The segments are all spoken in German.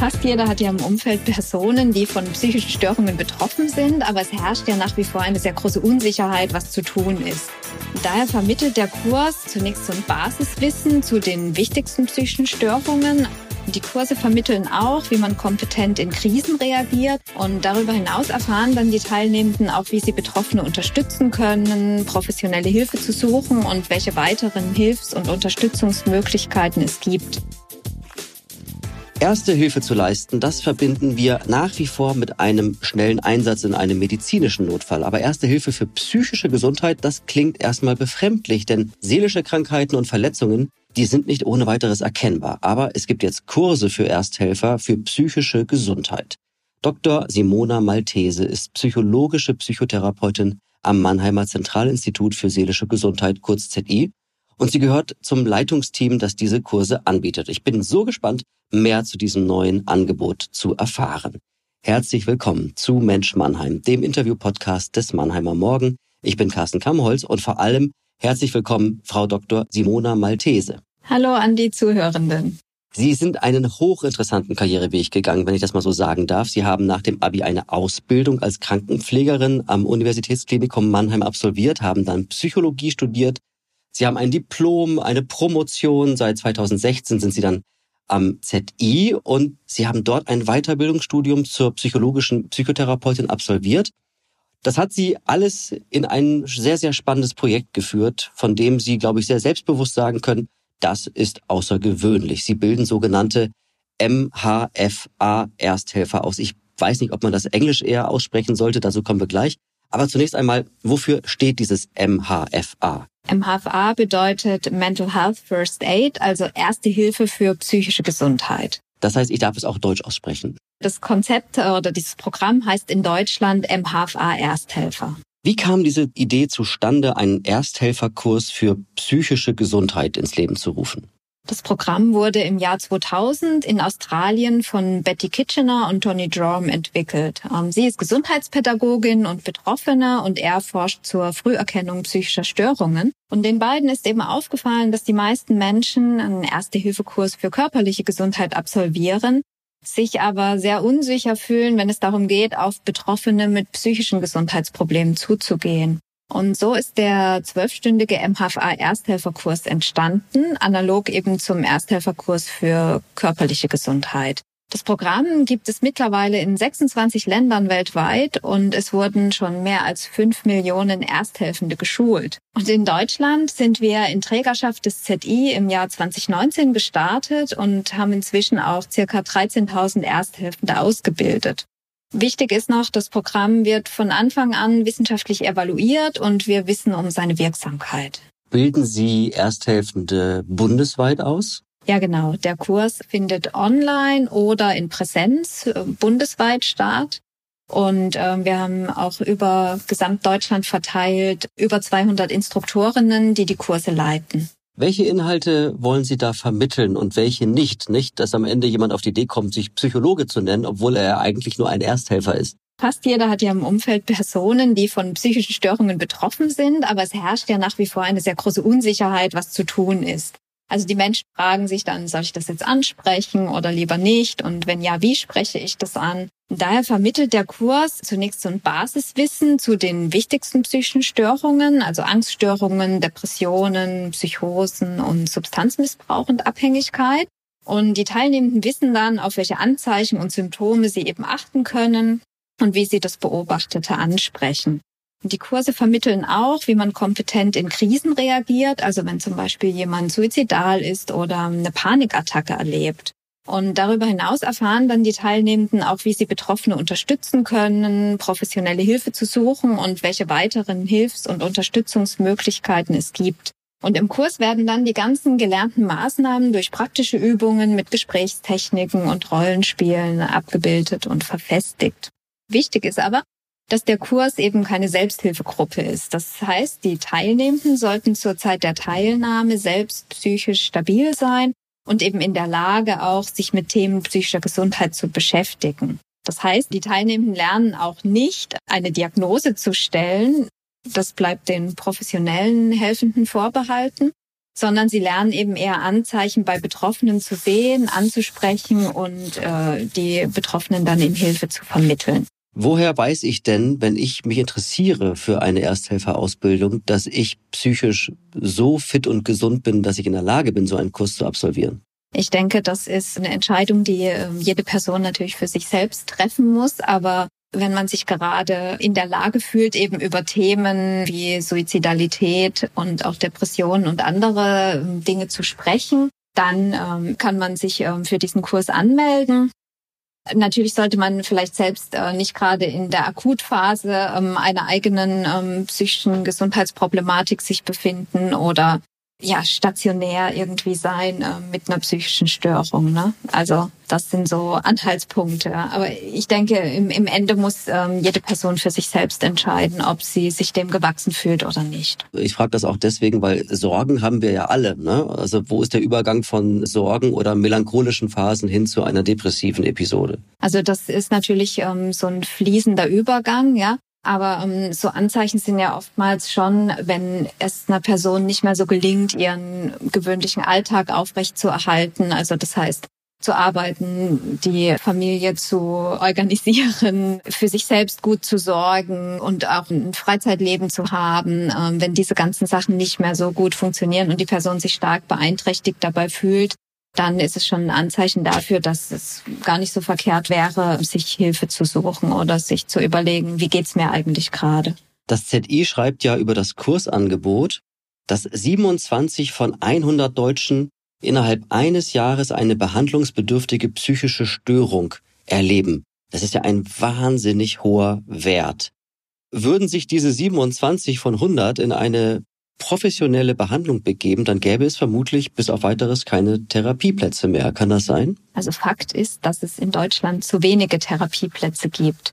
Fast jeder hat ja im Umfeld Personen, die von psychischen Störungen betroffen sind, aber es herrscht ja nach wie vor eine sehr große Unsicherheit, was zu tun ist. Daher vermittelt der Kurs zunächst so ein Basiswissen zu den wichtigsten psychischen Störungen. Die Kurse vermitteln auch, wie man kompetent in Krisen reagiert und darüber hinaus erfahren dann die Teilnehmenden auch, wie sie Betroffene unterstützen können, professionelle Hilfe zu suchen und welche weiteren Hilfs- und Unterstützungsmöglichkeiten es gibt. Erste Hilfe zu leisten, das verbinden wir nach wie vor mit einem schnellen Einsatz in einem medizinischen Notfall. Aber Erste Hilfe für psychische Gesundheit, das klingt erstmal befremdlich, denn seelische Krankheiten und Verletzungen, die sind nicht ohne weiteres erkennbar. Aber es gibt jetzt Kurse für Ersthelfer für psychische Gesundheit. Dr. Simona Maltese ist psychologische Psychotherapeutin am Mannheimer Zentralinstitut für seelische Gesundheit, kurz ZI, und sie gehört zum Leitungsteam, das diese Kurse anbietet. Ich bin so gespannt, mehr zu diesem neuen Angebot zu erfahren. Herzlich willkommen zu Mensch Mannheim, dem Interview-Podcast des Mannheimer Morgen. Ich bin Carsten Kammholz und vor allem herzlich willkommen, Frau Dr. Simona Maltese. Hallo an die Zuhörenden. Sie sind einen hochinteressanten Karriereweg gegangen, wenn ich das mal so sagen darf. Sie haben nach dem Abi eine Ausbildung als Krankenpflegerin am Universitätsklinikum Mannheim absolviert, haben dann Psychologie studiert, Sie haben ein Diplom, eine Promotion. Seit 2016 sind Sie dann am ZI und Sie haben dort ein Weiterbildungsstudium zur psychologischen Psychotherapeutin absolviert. Das hat Sie alles in ein sehr, sehr spannendes Projekt geführt, von dem Sie, glaube ich, sehr selbstbewusst sagen können, das ist außergewöhnlich. Sie bilden sogenannte MHFA-Ersthelfer aus. Ich weiß nicht, ob man das Englisch eher aussprechen sollte, dazu kommen wir gleich. Aber zunächst einmal, wofür steht dieses MHFA? MHFA bedeutet Mental Health First Aid, also erste Hilfe für psychische Gesundheit. Das heißt, ich darf es auch Deutsch aussprechen. Das Konzept oder dieses Programm heißt in Deutschland MHFA Ersthelfer. Wie kam diese Idee zustande, einen Ersthelferkurs für psychische Gesundheit ins Leben zu rufen? Das Programm wurde im Jahr 2000 in Australien von Betty Kitchener und Tony Drom entwickelt. Ähm, sie ist Gesundheitspädagogin und Betroffene und er forscht zur Früherkennung psychischer Störungen. Und den beiden ist eben aufgefallen, dass die meisten Menschen einen Erste-Hilfe-Kurs für körperliche Gesundheit absolvieren, sich aber sehr unsicher fühlen, wenn es darum geht, auf Betroffene mit psychischen Gesundheitsproblemen zuzugehen. Und so ist der zwölfstündige MHFA Ersthelferkurs entstanden, analog eben zum Ersthelferkurs für körperliche Gesundheit. Das Programm gibt es mittlerweile in 26 Ländern weltweit und es wurden schon mehr als fünf Millionen Ersthelfende geschult. Und in Deutschland sind wir in Trägerschaft des ZI im Jahr 2019 gestartet und haben inzwischen auch circa 13.000 Ersthelfende ausgebildet. Wichtig ist noch, das Programm wird von Anfang an wissenschaftlich evaluiert und wir wissen um seine Wirksamkeit. Bilden Sie Ersthelfende bundesweit aus? Ja, genau. Der Kurs findet online oder in Präsenz äh, bundesweit statt. Und äh, wir haben auch über Gesamtdeutschland verteilt über 200 Instruktorinnen, die die Kurse leiten. Welche Inhalte wollen Sie da vermitteln und welche nicht? Nicht, dass am Ende jemand auf die Idee kommt, sich Psychologe zu nennen, obwohl er eigentlich nur ein Ersthelfer ist. Fast jeder hat ja im Umfeld Personen, die von psychischen Störungen betroffen sind, aber es herrscht ja nach wie vor eine sehr große Unsicherheit, was zu tun ist. Also die Menschen fragen sich dann, soll ich das jetzt ansprechen oder lieber nicht? Und wenn ja, wie spreche ich das an? Daher vermittelt der Kurs zunächst so ein Basiswissen zu den wichtigsten psychischen Störungen, also Angststörungen, Depressionen, Psychosen und Substanzmissbrauch und Abhängigkeit. Und die Teilnehmenden wissen dann, auf welche Anzeichen und Symptome sie eben achten können und wie sie das Beobachtete ansprechen. Die Kurse vermitteln auch, wie man kompetent in Krisen reagiert, also wenn zum Beispiel jemand suizidal ist oder eine Panikattacke erlebt. Und darüber hinaus erfahren dann die Teilnehmenden auch, wie sie Betroffene unterstützen können, professionelle Hilfe zu suchen und welche weiteren Hilfs- und Unterstützungsmöglichkeiten es gibt. Und im Kurs werden dann die ganzen gelernten Maßnahmen durch praktische Übungen mit Gesprächstechniken und Rollenspielen abgebildet und verfestigt. Wichtig ist aber, dass der Kurs eben keine Selbsthilfegruppe ist. Das heißt, die Teilnehmenden sollten zur Zeit der Teilnahme selbst psychisch stabil sein und eben in der Lage auch, sich mit Themen psychischer Gesundheit zu beschäftigen. Das heißt, die Teilnehmenden lernen auch nicht, eine Diagnose zu stellen. Das bleibt den professionellen Helfenden vorbehalten. sondern sie lernen eben eher Anzeichen bei Betroffenen zu sehen, anzusprechen und äh, die Betroffenen dann in Hilfe zu vermitteln. Woher weiß ich denn, wenn ich mich interessiere für eine Ersthelferausbildung, dass ich psychisch so fit und gesund bin, dass ich in der Lage bin, so einen Kurs zu absolvieren? Ich denke, das ist eine Entscheidung, die ähm, jede Person natürlich für sich selbst treffen muss. Aber wenn man sich gerade in der Lage fühlt, eben über Themen wie Suizidalität und auch Depressionen und andere ähm, Dinge zu sprechen, dann ähm, kann man sich für diesen Kurs anmelden. Natürlich sollte man vielleicht selbst äh, nicht gerade in der Akutphase ähm, einer eigenen ähm, psychischen Gesundheitsproblematik sich befinden oder ja stationär irgendwie sein äh, mit einer psychischen Störung. Ne? Also das sind so Anhaltspunkte. Aber ich denke, im, im Ende muss ähm, jede Person für sich selbst entscheiden, ob sie sich dem gewachsen fühlt oder nicht. Ich frage das auch deswegen, weil Sorgen haben wir ja alle. Ne? Also wo ist der Übergang von Sorgen oder melancholischen Phasen hin zu einer depressiven Episode? Also das ist natürlich ähm, so ein fließender Übergang, ja. Aber ähm, so Anzeichen sind ja oftmals schon, wenn es einer Person nicht mehr so gelingt, ihren gewöhnlichen Alltag aufrecht zu erhalten. Also das heißt, zu arbeiten, die Familie zu organisieren, für sich selbst gut zu sorgen und auch ein Freizeitleben zu haben. Ähm, wenn diese ganzen Sachen nicht mehr so gut funktionieren und die Person sich stark beeinträchtigt dabei fühlt, dann ist es schon ein Anzeichen dafür, dass es gar nicht so verkehrt wäre, sich Hilfe zu suchen oder sich zu überlegen, wie geht's mir eigentlich gerade. Das ZI schreibt ja über das Kursangebot, dass 27 von 100 Deutschen innerhalb eines Jahres eine behandlungsbedürftige psychische Störung erleben. Das ist ja ein wahnsinnig hoher Wert. Würden sich diese 27 von 100 in eine professionelle Behandlung begeben, dann gäbe es vermutlich bis auf weiteres keine Therapieplätze mehr. Kann das sein? Also Fakt ist, dass es in Deutschland zu wenige Therapieplätze gibt.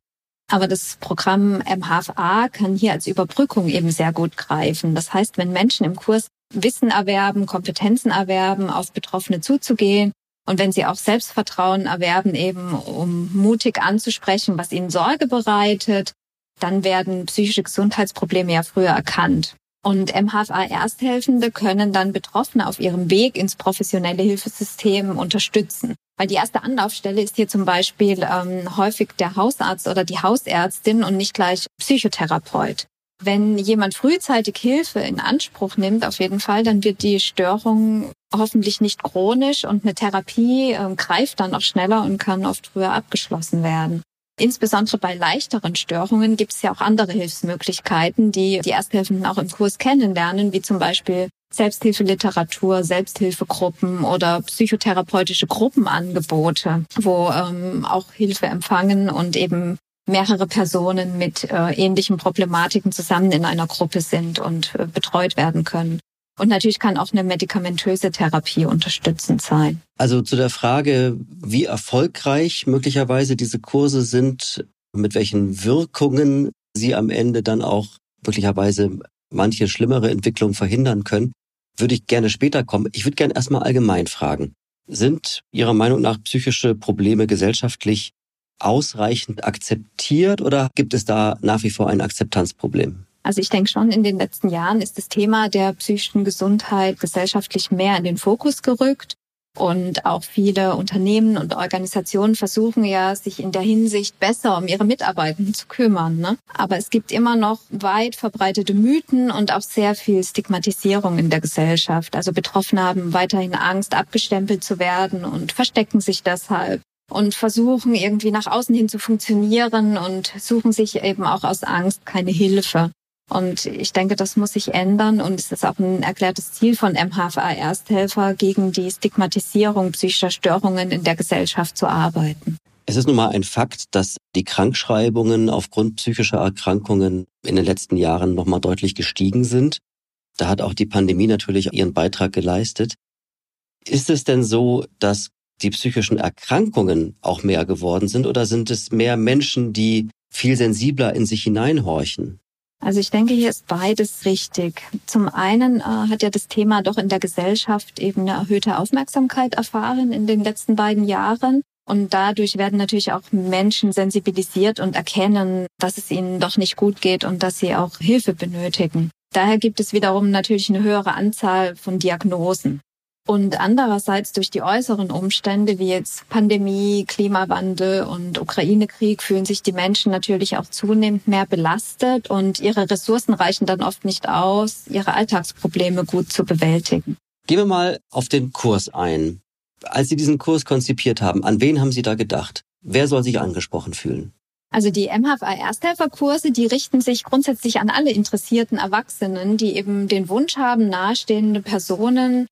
Aber das Programm MHFA kann hier als Überbrückung eben sehr gut greifen. Das heißt, wenn Menschen im Kurs Wissen erwerben, Kompetenzen erwerben, auf Betroffene zuzugehen und wenn sie auch Selbstvertrauen erwerben, eben um mutig anzusprechen, was ihnen Sorge bereitet, dann werden psychische Gesundheitsprobleme ja früher erkannt. Und MHFA-Ersthelfende können dann Betroffene auf ihrem Weg ins professionelle Hilfesystem unterstützen. Weil die erste Anlaufstelle ist hier zum Beispiel ähm, häufig der Hausarzt oder die Hausärztin und nicht gleich Psychotherapeut. Wenn jemand frühzeitig Hilfe in Anspruch nimmt, auf jeden Fall, dann wird die Störung hoffentlich nicht chronisch und eine Therapie äh, greift dann auch schneller und kann oft früher abgeschlossen werden. Insbesondere bei leichteren Störungen gibt es ja auch andere Hilfsmöglichkeiten, die die Ersthelfenden auch im Kurs kennenlernen, wie zum Beispiel Selbsthilfeliteratur, Selbsthilfegruppen oder psychotherapeutische Gruppenangebote, wo ähm, auch Hilfe empfangen und eben mehrere Personen mit äh, ähnlichen Problematiken zusammen in einer Gruppe sind und äh, betreut werden können. Und natürlich kann auch eine medikamentöse Therapie unterstützend sein. Also zu der Frage, wie erfolgreich möglicherweise diese Kurse sind, mit welchen Wirkungen sie am Ende dann auch möglicherweise manche schlimmere Entwicklungen verhindern können, würde ich gerne später kommen. Ich würde gerne erstmal allgemein fragen. Sind Ihrer Meinung nach psychische Probleme gesellschaftlich ausreichend akzeptiert oder gibt es da nach wie vor ein Akzeptanzproblem? Also ich denke schon, in den letzten Jahren ist das Thema der psychischen Gesundheit gesellschaftlich mehr in den Fokus gerückt. Und auch viele Unternehmen und Organisationen versuchen ja, sich in der Hinsicht besser um ihre Mitarbeitenden zu kümmern. Ne? Aber es gibt immer noch weit verbreitete Mythen und auch sehr viel Stigmatisierung in der Gesellschaft. Also Betroffene haben weiterhin Angst, abgestempelt zu werden und verstecken sich deshalb und versuchen irgendwie nach außen hin zu funktionieren und suchen sich eben auch aus Angst keine Hilfe. Und ich denke, das muss sich ändern und es ist auch ein erklärtes Ziel von MHFA Ersthelfer, gegen die Stigmatisierung psychischer Störungen in der Gesellschaft zu arbeiten. Es ist nun mal ein Fakt, dass die Krankschreibungen aufgrund psychischer Erkrankungen in den letzten Jahren nochmal deutlich gestiegen sind. Da hat auch die Pandemie natürlich ihren Beitrag geleistet. Ist es denn so, dass die psychischen Erkrankungen auch mehr geworden sind oder sind es mehr Menschen, die viel sensibler in sich hineinhorchen? Also ich denke, hier ist beides richtig. Zum einen äh, hat ja das Thema doch in der Gesellschaft eben eine erhöhte Aufmerksamkeit erfahren in den letzten beiden Jahren. Und dadurch werden natürlich auch Menschen sensibilisiert und erkennen, dass es ihnen doch nicht gut geht und dass sie auch Hilfe benötigen. Daher gibt es wiederum natürlich eine höhere Anzahl von Diagnosen. Und andererseits durch die äußeren Umstände wie jetzt Pandemie, Klimawandel und Ukraine-Krieg fühlen sich die Menschen natürlich auch zunehmend mehr belastet und ihre Ressourcen reichen dann oft nicht aus, ihre Alltagsprobleme gut zu bewältigen. Gehen wir mal auf den Kurs ein. Als Sie diesen Kurs konzipiert haben, an wen haben Sie da gedacht? Wer soll sich angesprochen fühlen? Also die MHFA Ersthelferkurse, die richten sich grundsätzlich an alle interessierten Erwachsenen, die eben den Wunsch haben, nahestehende Personen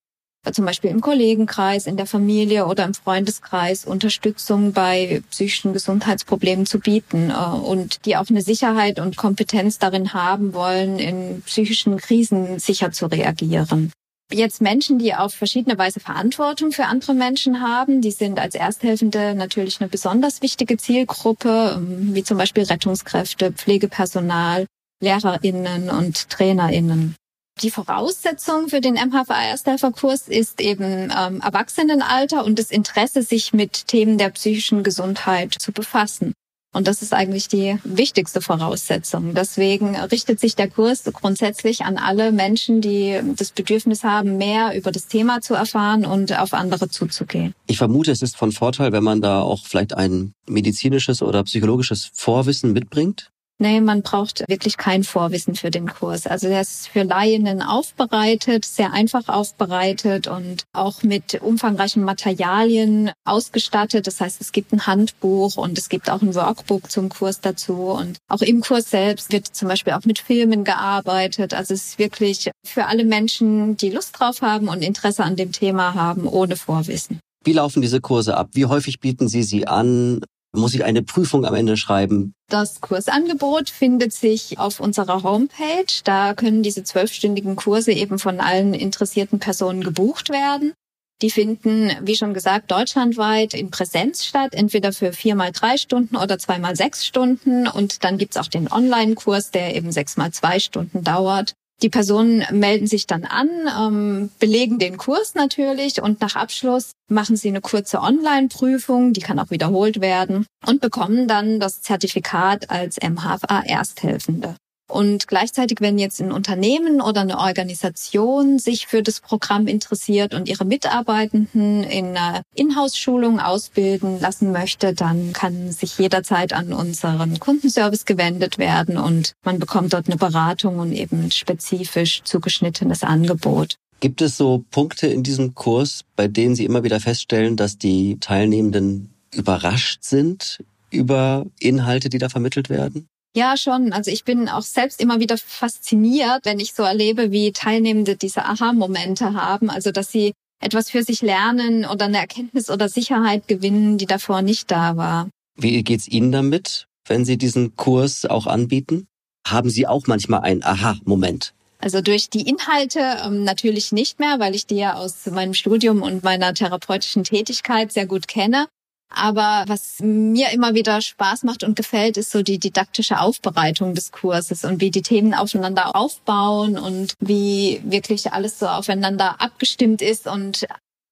zum Beispiel im Kollegenkreis, in der Familie oder im Freundeskreis Unterstützung bei psychischen Gesundheitsproblemen zu bieten äh, und die auch eine Sicherheit und Kompetenz darin haben wollen, in psychischen Krisen sicher zu reagieren. Jetzt Menschen, die auf verschiedene Weise Verantwortung für andere Menschen haben, die sind als Ersthelfende natürlich eine besonders wichtige Zielgruppe, ähm, wie zum Beispiel Rettungskräfte, Pflegepersonal, Lehrerinnen und Trainerinnen. Die Voraussetzung für den MHVA Ersthelferkurs ist eben ähm, Erwachsenenalter und das Interesse, sich mit Themen der psychischen Gesundheit zu befassen. Und das ist eigentlich die wichtigste Voraussetzung. Deswegen richtet sich der Kurs grundsätzlich an alle Menschen, die das Bedürfnis haben, mehr über das Thema zu erfahren und auf andere zuzugehen. Ich vermute, es ist von Vorteil, wenn man da auch vielleicht ein medizinisches oder psychologisches Vorwissen mitbringt. Nee, man braucht wirklich kein Vorwissen für den Kurs. Also der ist für Laien aufbereitet, sehr einfach aufbereitet und auch mit umfangreichen Materialien ausgestattet. Das heißt, es gibt ein Handbuch und es gibt auch ein Workbook zum Kurs dazu. Und auch im Kurs selbst wird zum Beispiel auch mit Filmen gearbeitet. Also es ist wirklich für alle Menschen, die Lust drauf haben und Interesse an dem Thema haben, ohne Vorwissen. Wie laufen diese Kurse ab? Wie häufig bieten Sie sie an? Muss ich eine Prüfung am Ende schreiben? Das Kursangebot findet sich auf unserer Homepage. Da können diese zwölfstündigen Kurse eben von allen interessierten Personen gebucht werden. Die finden, wie schon gesagt, deutschlandweit in Präsenz statt, entweder für vier mal drei Stunden oder zwei mal sechs Stunden. Und dann gibt's auch den Online-Kurs, der eben sechs mal zwei Stunden dauert. Die Personen melden sich dann an, ähm, belegen den Kurs natürlich und nach Abschluss machen sie eine kurze Online-Prüfung, die kann auch wiederholt werden und bekommen dann das Zertifikat als MHFA Ersthelfende. Und gleichzeitig, wenn jetzt ein Unternehmen oder eine Organisation sich für das Programm interessiert und ihre Mitarbeitenden in einer Inhouse-Schulung ausbilden lassen möchte, dann kann sich jederzeit an unseren Kundenservice gewendet werden und man bekommt dort eine Beratung und eben spezifisch zugeschnittenes Angebot. Gibt es so Punkte in diesem Kurs, bei denen Sie immer wieder feststellen, dass die Teilnehmenden überrascht sind über Inhalte, die da vermittelt werden? Ja, schon. Also ich bin auch selbst immer wieder fasziniert, wenn ich so erlebe, wie Teilnehmende diese Aha-Momente haben. Also dass sie etwas für sich lernen oder eine Erkenntnis oder Sicherheit gewinnen, die davor nicht da war. Wie geht's Ihnen damit, wenn Sie diesen Kurs auch anbieten? Haben Sie auch manchmal einen Aha-Moment? Also durch die Inhalte ähm, natürlich nicht mehr, weil ich die ja aus meinem Studium und meiner therapeutischen Tätigkeit sehr gut kenne. Aber was mir immer wieder Spaß macht und gefällt, ist so die didaktische Aufbereitung des Kurses und wie die Themen aufeinander aufbauen und wie wirklich alles so aufeinander abgestimmt ist und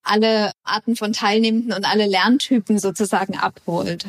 alle Arten von Teilnehmenden und alle Lerntypen sozusagen abholt.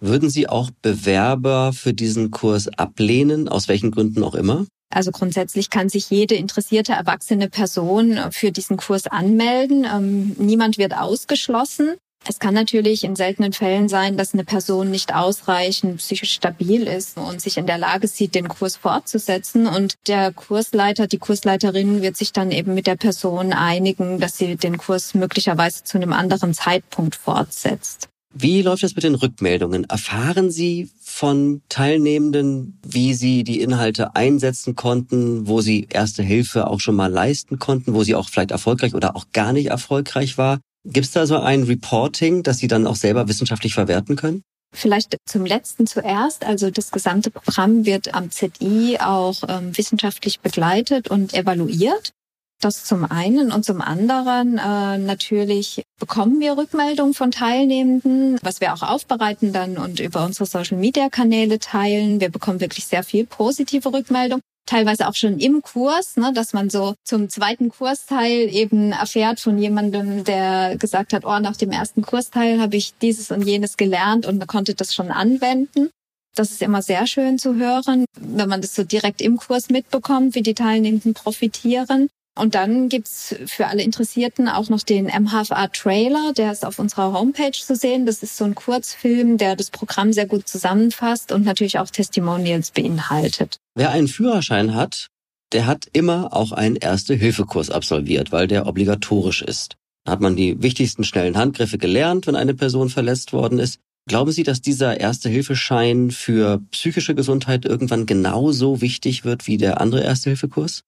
Würden Sie auch Bewerber für diesen Kurs ablehnen, aus welchen Gründen auch immer? Also grundsätzlich kann sich jede interessierte erwachsene Person für diesen Kurs anmelden. Ähm, niemand wird ausgeschlossen. Es kann natürlich in seltenen Fällen sein, dass eine Person nicht ausreichend psychisch stabil ist und sich in der Lage sieht, den Kurs fortzusetzen. Und der Kursleiter, die Kursleiterin wird sich dann eben mit der Person einigen, dass sie den Kurs möglicherweise zu einem anderen Zeitpunkt fortsetzt. Wie läuft es mit den Rückmeldungen? Erfahren Sie von Teilnehmenden, wie sie die Inhalte einsetzen konnten, wo sie erste Hilfe auch schon mal leisten konnten, wo sie auch vielleicht erfolgreich oder auch gar nicht erfolgreich war? Gibt es da so ein Reporting, das Sie dann auch selber wissenschaftlich verwerten können? Vielleicht zum letzten zuerst. Also das gesamte Programm wird am ZI auch ähm, wissenschaftlich begleitet und evaluiert. Das zum einen und zum anderen äh, natürlich bekommen wir Rückmeldungen von Teilnehmenden, was wir auch aufbereiten dann und über unsere Social Media Kanäle teilen. Wir bekommen wirklich sehr viel positive Rückmeldung teilweise auch schon im Kurs, ne, dass man so zum zweiten Kursteil eben erfährt von jemandem, der gesagt hat, oh, nach dem ersten Kursteil habe ich dieses und jenes gelernt und konnte das schon anwenden. Das ist immer sehr schön zu hören, wenn man das so direkt im Kurs mitbekommt, wie die Teilnehmenden profitieren. Und dann gibt's für alle Interessierten auch noch den MHFA-Trailer, der ist auf unserer Homepage zu sehen. Das ist so ein Kurzfilm, der das Programm sehr gut zusammenfasst und natürlich auch Testimonials beinhaltet. Wer einen Führerschein hat, der hat immer auch einen Erste-Hilfe-Kurs absolviert, weil der obligatorisch ist. Da hat man die wichtigsten schnellen Handgriffe gelernt, wenn eine Person verletzt worden ist. Glauben Sie, dass dieser Erste-Hilfe-Schein für psychische Gesundheit irgendwann genauso wichtig wird wie der andere Erste-Hilfe-Kurs?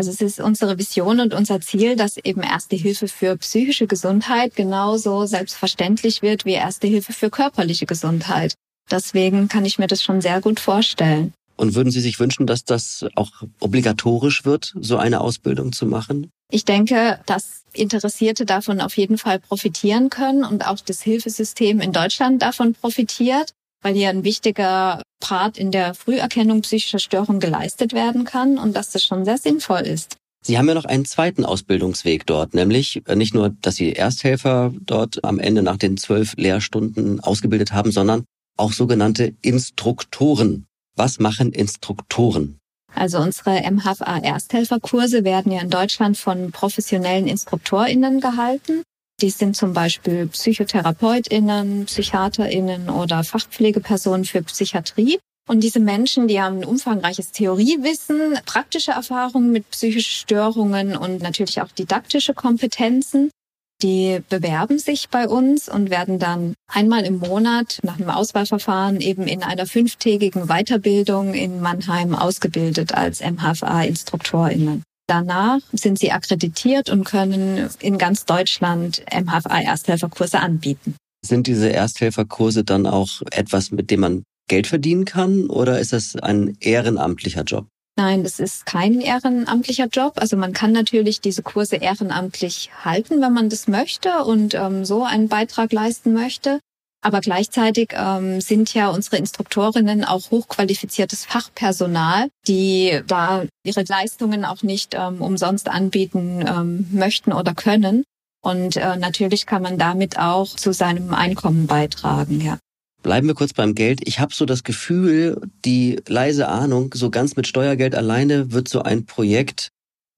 Also es ist unsere Vision und unser Ziel, dass eben Erste Hilfe für psychische Gesundheit genauso selbstverständlich wird wie Erste Hilfe für körperliche Gesundheit. Deswegen kann ich mir das schon sehr gut vorstellen. Und würden Sie sich wünschen, dass das auch obligatorisch wird, so eine Ausbildung zu machen? Ich denke, dass Interessierte davon auf jeden Fall profitieren können und auch das Hilfesystem in Deutschland davon profitiert weil hier ein wichtiger Part in der Früherkennung psychischer Störungen geleistet werden kann und dass das schon sehr sinnvoll ist. Sie haben ja noch einen zweiten Ausbildungsweg dort, nämlich äh, nicht nur, dass Sie Ersthelfer dort am Ende nach den zwölf Lehrstunden ausgebildet haben, sondern auch sogenannte Instruktoren. Was machen Instruktoren? Also unsere MHFA Ersthelferkurse werden ja in Deutschland von professionellen InstruktorInnen gehalten. Die sind zum Beispiel PsychotherapeutInnen, PsychiaterInnen oder Fachpflegepersonen für Psychiatrie. Und diese Menschen, die haben ein umfangreiches Theoriewissen, praktische Erfahrungen mit psychischen Störungen und natürlich auch didaktische Kompetenzen. Die bewerben sich bei uns und werden dann einmal im Monat nach einem Auswahlverfahren eben in einer fünftägigen Weiterbildung in Mannheim ausgebildet als MHFA-InstruktorInnen. Danach sind sie akkreditiert und können in ganz Deutschland MHFA-Ersthelferkurse anbieten. Sind diese Ersthelferkurse dann auch etwas, mit dem man Geld verdienen kann oder ist das ein ehrenamtlicher Job? Nein, das ist kein ehrenamtlicher Job. Also man kann natürlich diese Kurse ehrenamtlich halten, wenn man das möchte und ähm, so einen Beitrag leisten möchte. Aber gleichzeitig ähm, sind ja unsere Instruktorinnen auch hochqualifiziertes Fachpersonal, die da ihre Leistungen auch nicht ähm, umsonst anbieten ähm, möchten oder können. Und äh, natürlich kann man damit auch zu seinem Einkommen beitragen, ja. Bleiben wir kurz beim Geld. Ich habe so das Gefühl, die leise Ahnung, so ganz mit Steuergeld alleine wird so ein Projekt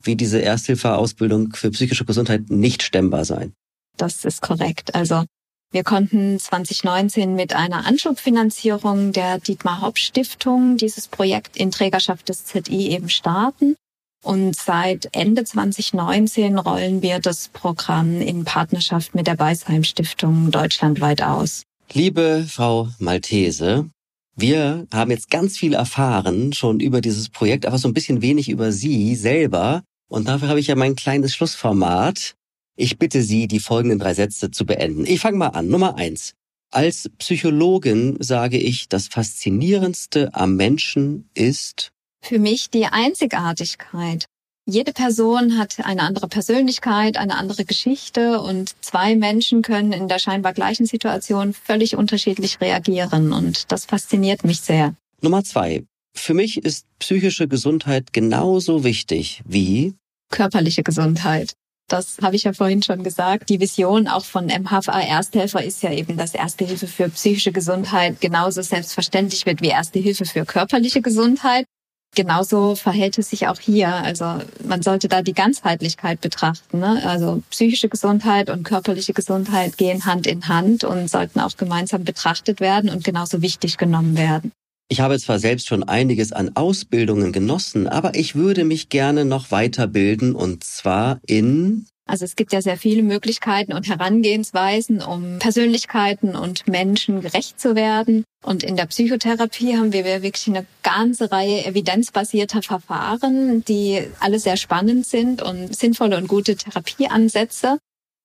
wie diese Ersthilfeausbildung für psychische Gesundheit nicht stemmbar sein. Das ist korrekt. Also wir konnten 2019 mit einer Anschubfinanzierung der Dietmar Haupt Stiftung dieses Projekt in Trägerschaft des ZI eben starten. Und seit Ende 2019 rollen wir das Programm in Partnerschaft mit der Beisheim Stiftung deutschlandweit aus. Liebe Frau Maltese, wir haben jetzt ganz viel erfahren schon über dieses Projekt, aber so ein bisschen wenig über Sie selber. Und dafür habe ich ja mein kleines Schlussformat. Ich bitte Sie, die folgenden drei Sätze zu beenden. Ich fange mal an. Nummer eins. Als Psychologin sage ich, das Faszinierendste am Menschen ist für mich die Einzigartigkeit. Jede Person hat eine andere Persönlichkeit, eine andere Geschichte und zwei Menschen können in der scheinbar gleichen Situation völlig unterschiedlich reagieren und das fasziniert mich sehr. Nummer zwei. Für mich ist psychische Gesundheit genauso wichtig wie körperliche Gesundheit. Das habe ich ja vorhin schon gesagt. Die Vision auch von MHFA Ersthelfer ist ja eben, dass Erste Hilfe für psychische Gesundheit genauso selbstverständlich wird wie Erste Hilfe für körperliche Gesundheit. Genauso verhält es sich auch hier. Also man sollte da die Ganzheitlichkeit betrachten. Ne? Also psychische Gesundheit und körperliche Gesundheit gehen Hand in Hand und sollten auch gemeinsam betrachtet werden und genauso wichtig genommen werden. Ich habe zwar selbst schon einiges an Ausbildungen genossen, aber ich würde mich gerne noch weiterbilden und zwar in also es gibt ja sehr viele Möglichkeiten und Herangehensweisen, um Persönlichkeiten und Menschen gerecht zu werden. Und in der Psychotherapie haben wir wirklich eine ganze Reihe evidenzbasierter Verfahren, die alle sehr spannend sind und sinnvolle und gute Therapieansätze.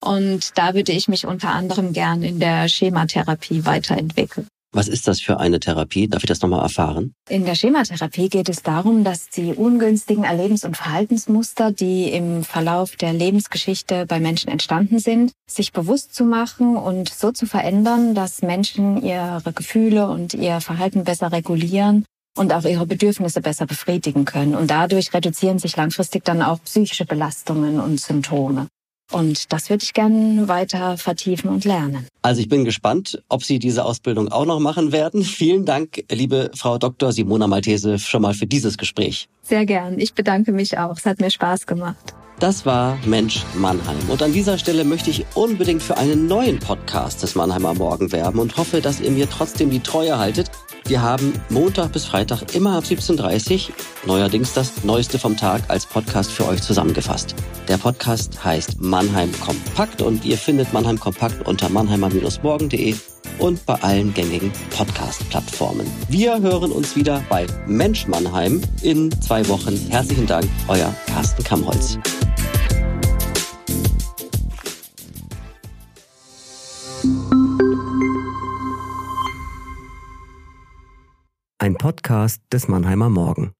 Und da würde ich mich unter anderem gern in der Schematherapie weiterentwickeln. Was ist das für eine Therapie? Darf ich das nochmal erfahren? In der Schematherapie geht es darum, dass die ungünstigen Erlebens- und Verhaltensmuster, die im Verlauf der Lebensgeschichte bei Menschen entstanden sind, sich bewusst zu machen und so zu verändern, dass Menschen ihre Gefühle und ihr Verhalten besser regulieren und auch ihre Bedürfnisse besser befriedigen können. Und dadurch reduzieren sich langfristig dann auch psychische Belastungen und Symptome. Und das würde ich gerne weiter vertiefen und lernen. Also ich bin gespannt, ob Sie diese Ausbildung auch noch machen werden. Vielen Dank, liebe Frau Dr. Simona Maltese, schon mal für dieses Gespräch. Sehr gern. Ich bedanke mich auch. Es hat mir Spaß gemacht. Das war Mensch Mannheim. Und an dieser Stelle möchte ich unbedingt für einen neuen Podcast des Mannheimer Morgen werben und hoffe, dass ihr mir trotzdem die Treue haltet. Wir haben Montag bis Freitag immer ab 17.30 Uhr neuerdings das Neueste vom Tag als Podcast für euch zusammengefasst. Der Podcast heißt Mannheim Kompakt und ihr findet Mannheim Kompakt unter mannheimer-morgen.de und bei allen gängigen Podcast-Plattformen. Wir hören uns wieder bei Mensch Mannheim in zwei Wochen. Herzlichen Dank, euer Carsten Kamholz. Podcast des Mannheimer Morgen.